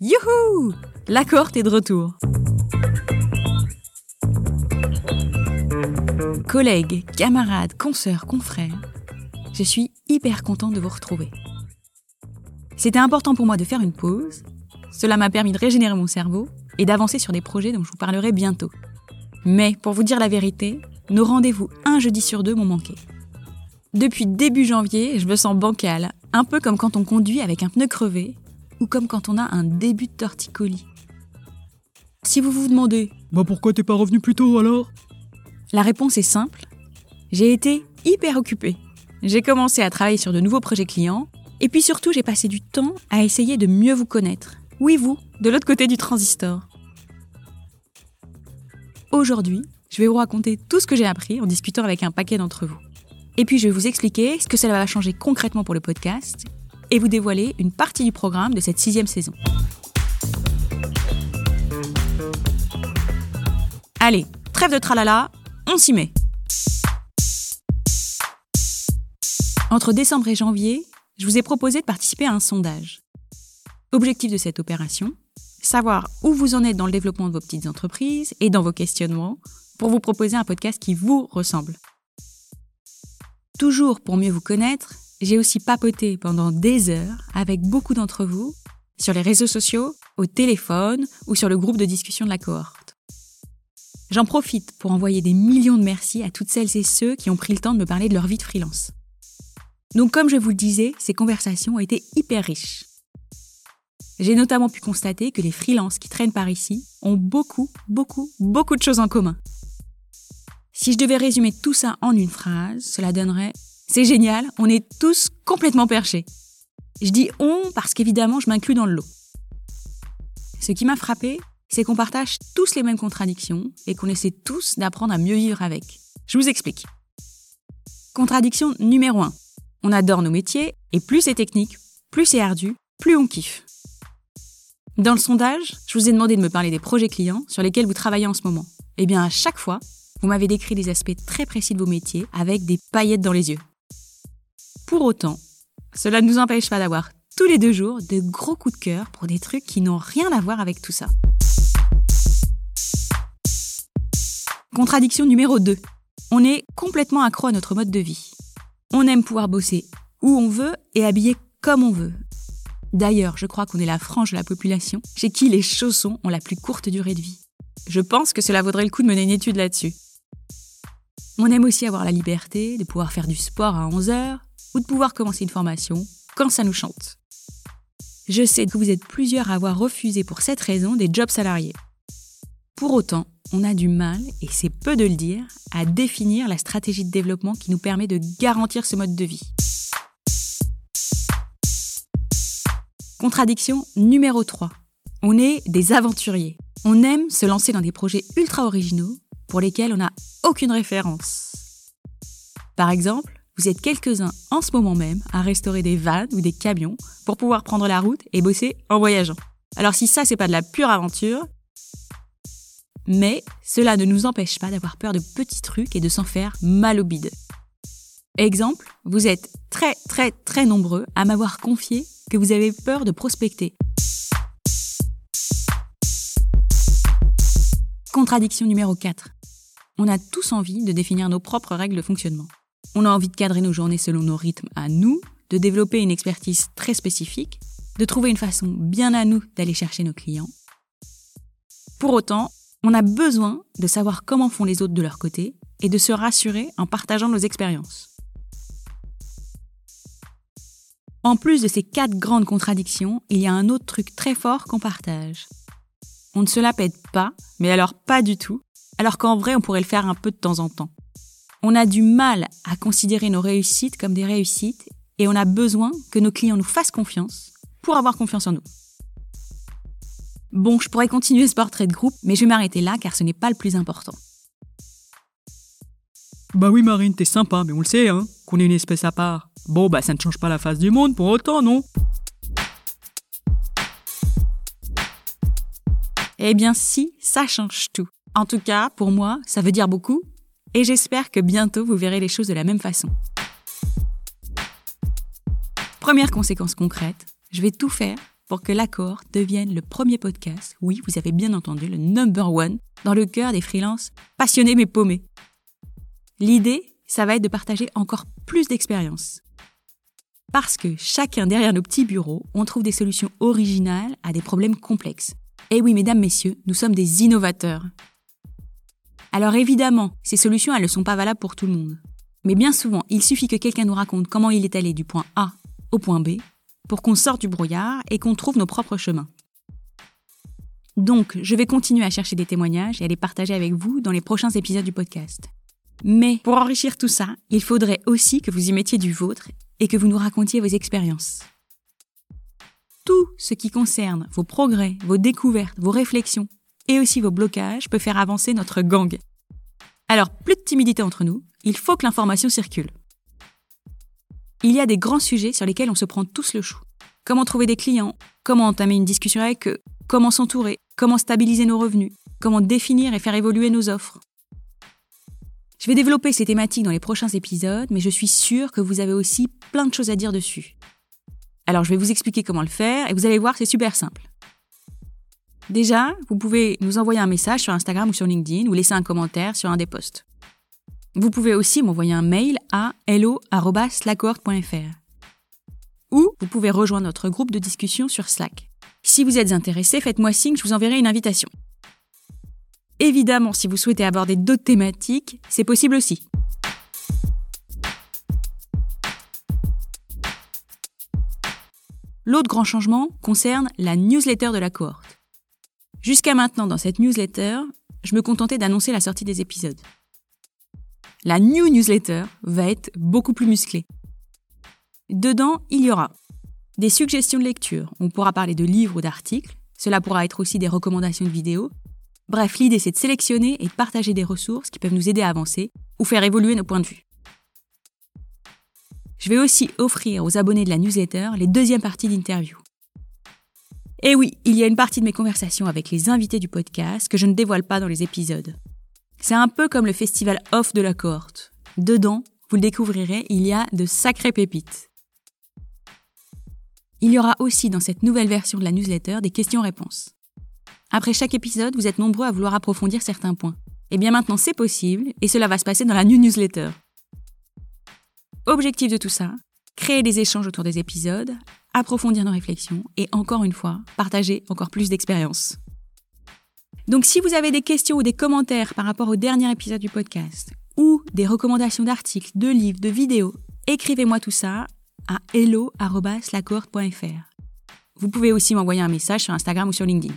Youhou La cohorte est de retour. Collègues, camarades, consoeurs, confrères, je suis hyper content de vous retrouver. C'était important pour moi de faire une pause. Cela m'a permis de régénérer mon cerveau et d'avancer sur des projets dont je vous parlerai bientôt. Mais pour vous dire la vérité, nos rendez-vous un jeudi sur deux m'ont manqué. Depuis début janvier, je me sens bancal, un peu comme quand on conduit avec un pneu crevé ou comme quand on a un début de torticolis. Si vous vous demandez Bah pourquoi t'es pas revenu plus tôt alors? La réponse est simple. J'ai été hyper occupée. J'ai commencé à travailler sur de nouveaux projets clients et puis surtout j'ai passé du temps à essayer de mieux vous connaître. Oui vous, de l'autre côté du transistor. Aujourd'hui, je vais vous raconter tout ce que j'ai appris en discutant avec un paquet d'entre vous. Et puis je vais vous expliquer ce que cela va changer concrètement pour le podcast et vous dévoiler une partie du programme de cette sixième saison. Allez, trêve de tralala, on s'y met. Entre décembre et janvier, je vous ai proposé de participer à un sondage. Objectif de cette opération, savoir où vous en êtes dans le développement de vos petites entreprises et dans vos questionnements pour vous proposer un podcast qui vous ressemble. Toujours pour mieux vous connaître, j'ai aussi papoté pendant des heures avec beaucoup d'entre vous sur les réseaux sociaux, au téléphone ou sur le groupe de discussion de la cohorte. J'en profite pour envoyer des millions de merci à toutes celles et ceux qui ont pris le temps de me parler de leur vie de freelance. Donc comme je vous le disais, ces conversations ont été hyper riches. J'ai notamment pu constater que les freelances qui traînent par ici ont beaucoup, beaucoup, beaucoup de choses en commun. Si je devais résumer tout ça en une phrase, cela donnerait c'est génial, on est tous complètement perchés. Je dis on parce qu'évidemment je m'inclus dans le lot. Ce qui m'a frappé, c'est qu'on partage tous les mêmes contradictions et qu'on essaie tous d'apprendre à mieux vivre avec. Je vous explique. Contradiction numéro 1. On adore nos métiers et plus c'est technique, plus c'est ardu, plus on kiffe. Dans le sondage, je vous ai demandé de me parler des projets clients sur lesquels vous travaillez en ce moment. Eh bien, à chaque fois, vous m'avez décrit des aspects très précis de vos métiers avec des paillettes dans les yeux. Pour autant, cela ne nous empêche pas d'avoir tous les deux jours de gros coups de cœur pour des trucs qui n'ont rien à voir avec tout ça. Contradiction numéro 2. On est complètement accro à notre mode de vie. On aime pouvoir bosser où on veut et habiller comme on veut. D'ailleurs, je crois qu'on est la frange de la population chez qui les chaussons ont la plus courte durée de vie. Je pense que cela vaudrait le coup de mener une étude là-dessus. On aime aussi avoir la liberté de pouvoir faire du sport à 11 heures, ou de pouvoir commencer une formation quand ça nous chante. Je sais que vous êtes plusieurs à avoir refusé pour cette raison des jobs salariés. Pour autant, on a du mal, et c'est peu de le dire, à définir la stratégie de développement qui nous permet de garantir ce mode de vie. Contradiction numéro 3. On est des aventuriers. On aime se lancer dans des projets ultra originaux pour lesquels on n'a aucune référence. Par exemple, vous êtes quelques-uns en ce moment même à restaurer des vannes ou des camions pour pouvoir prendre la route et bosser en voyageant. Alors si ça c'est pas de la pure aventure, mais cela ne nous empêche pas d'avoir peur de petits trucs et de s'en faire mal au bide. Exemple, vous êtes très très très nombreux à m'avoir confié que vous avez peur de prospecter. Contradiction numéro 4. On a tous envie de définir nos propres règles de fonctionnement. On a envie de cadrer nos journées selon nos rythmes à nous, de développer une expertise très spécifique, de trouver une façon bien à nous d'aller chercher nos clients. Pour autant, on a besoin de savoir comment font les autres de leur côté et de se rassurer en partageant nos expériences. En plus de ces quatre grandes contradictions, il y a un autre truc très fort qu'on partage. On ne se la pète pas, mais alors pas du tout, alors qu'en vrai on pourrait le faire un peu de temps en temps. On a du mal à considérer nos réussites comme des réussites et on a besoin que nos clients nous fassent confiance pour avoir confiance en nous. Bon, je pourrais continuer ce portrait de groupe, mais je vais m'arrêter là car ce n'est pas le plus important. Bah oui Marine, t'es sympa, mais on le sait, hein, qu'on est une espèce à part. Bon, bah ça ne change pas la face du monde pour autant, non? Eh bien si, ça change tout. En tout cas, pour moi, ça veut dire beaucoup et j'espère que bientôt vous verrez les choses de la même façon. Première conséquence concrète, je vais tout faire pour que l'accord devienne le premier podcast, oui, vous avez bien entendu, le number one, dans le cœur des freelances passionnés mais paumés. L'idée, ça va être de partager encore plus d'expériences. Parce que chacun derrière nos petits bureaux, on trouve des solutions originales à des problèmes complexes. Et oui, mesdames, messieurs, nous sommes des innovateurs. Alors évidemment, ces solutions, elles ne sont pas valables pour tout le monde. Mais bien souvent, il suffit que quelqu'un nous raconte comment il est allé du point A au point B pour qu'on sorte du brouillard et qu'on trouve nos propres chemins. Donc, je vais continuer à chercher des témoignages et à les partager avec vous dans les prochains épisodes du podcast. Mais pour enrichir tout ça, il faudrait aussi que vous y mettiez du vôtre et que vous nous racontiez vos expériences. Tout ce qui concerne vos progrès, vos découvertes, vos réflexions et aussi vos blocages peut faire avancer notre gang. Alors, plus de timidité entre nous, il faut que l'information circule. Il y a des grands sujets sur lesquels on se prend tous le chou. Comment trouver des clients, comment entamer une discussion avec eux, comment s'entourer, comment stabiliser nos revenus, comment définir et faire évoluer nos offres. Je vais développer ces thématiques dans les prochains épisodes, mais je suis sûre que vous avez aussi plein de choses à dire dessus. Alors je vais vous expliquer comment le faire et vous allez voir, c'est super simple. Déjà, vous pouvez nous envoyer un message sur Instagram ou sur LinkedIn ou laisser un commentaire sur un des posts. Vous pouvez aussi m'envoyer un mail à hello.slackwork.fr. Ou vous pouvez rejoindre notre groupe de discussion sur Slack. Si vous êtes intéressé, faites-moi signe, je vous enverrai une invitation. Évidemment, si vous souhaitez aborder d'autres thématiques, c'est possible aussi. L'autre grand changement concerne la newsletter de la cohorte. Jusqu'à maintenant, dans cette newsletter, je me contentais d'annoncer la sortie des épisodes. La new newsletter va être beaucoup plus musclée. Dedans, il y aura des suggestions de lecture. On pourra parler de livres ou d'articles. Cela pourra être aussi des recommandations de vidéos. Bref, l'idée c'est de sélectionner et de partager des ressources qui peuvent nous aider à avancer ou faire évoluer nos points de vue. Je vais aussi offrir aux abonnés de la newsletter les deuxièmes parties d'interview. Et oui, il y a une partie de mes conversations avec les invités du podcast que je ne dévoile pas dans les épisodes. C'est un peu comme le festival off de la cohorte. Dedans, vous le découvrirez, il y a de sacrées pépites. Il y aura aussi dans cette nouvelle version de la newsletter des questions-réponses. Après chaque épisode, vous êtes nombreux à vouloir approfondir certains points. Et eh bien maintenant, c'est possible, et cela va se passer dans la new newsletter. Objectif de tout ça, créer des échanges autour des épisodes, approfondir nos réflexions, et encore une fois, partager encore plus d'expériences. Donc si vous avez des questions ou des commentaires par rapport au dernier épisode du podcast, ou des recommandations d'articles, de livres, de vidéos, écrivez-moi tout ça à hello.slackwork.fr. Vous pouvez aussi m'envoyer un message sur Instagram ou sur LinkedIn.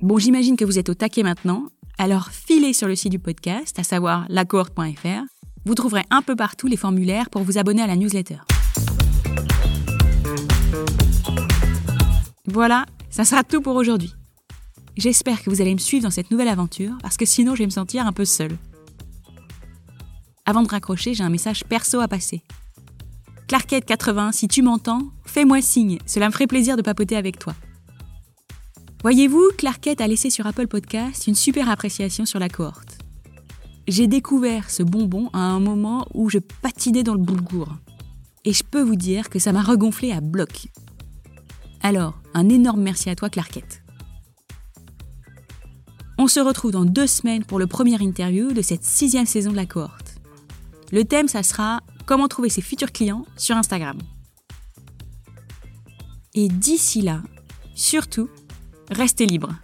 Bon, j'imagine que vous êtes au taquet maintenant, alors filez sur le site du podcast, à savoir lacohorte.fr. Vous trouverez un peu partout les formulaires pour vous abonner à la newsletter. Voilà, ça sera tout pour aujourd'hui. J'espère que vous allez me suivre dans cette nouvelle aventure, parce que sinon je vais me sentir un peu seule. Avant de raccrocher, j'ai un message perso à passer. Clarket80, si tu m'entends, fais-moi signe, cela me ferait plaisir de papoter avec toi. Voyez-vous, Clarket a laissé sur Apple Podcast une super appréciation sur la cohorte. J'ai découvert ce bonbon à un moment où je patinais dans le boulgour. Et je peux vous dire que ça m'a regonflé à bloc. Alors, un énorme merci à toi, Clarket. On se retrouve dans deux semaines pour le premier interview de cette sixième saison de la cohorte. Le thème, ça sera comment trouver ses futurs clients sur Instagram. Et d'ici là, surtout, restez libre.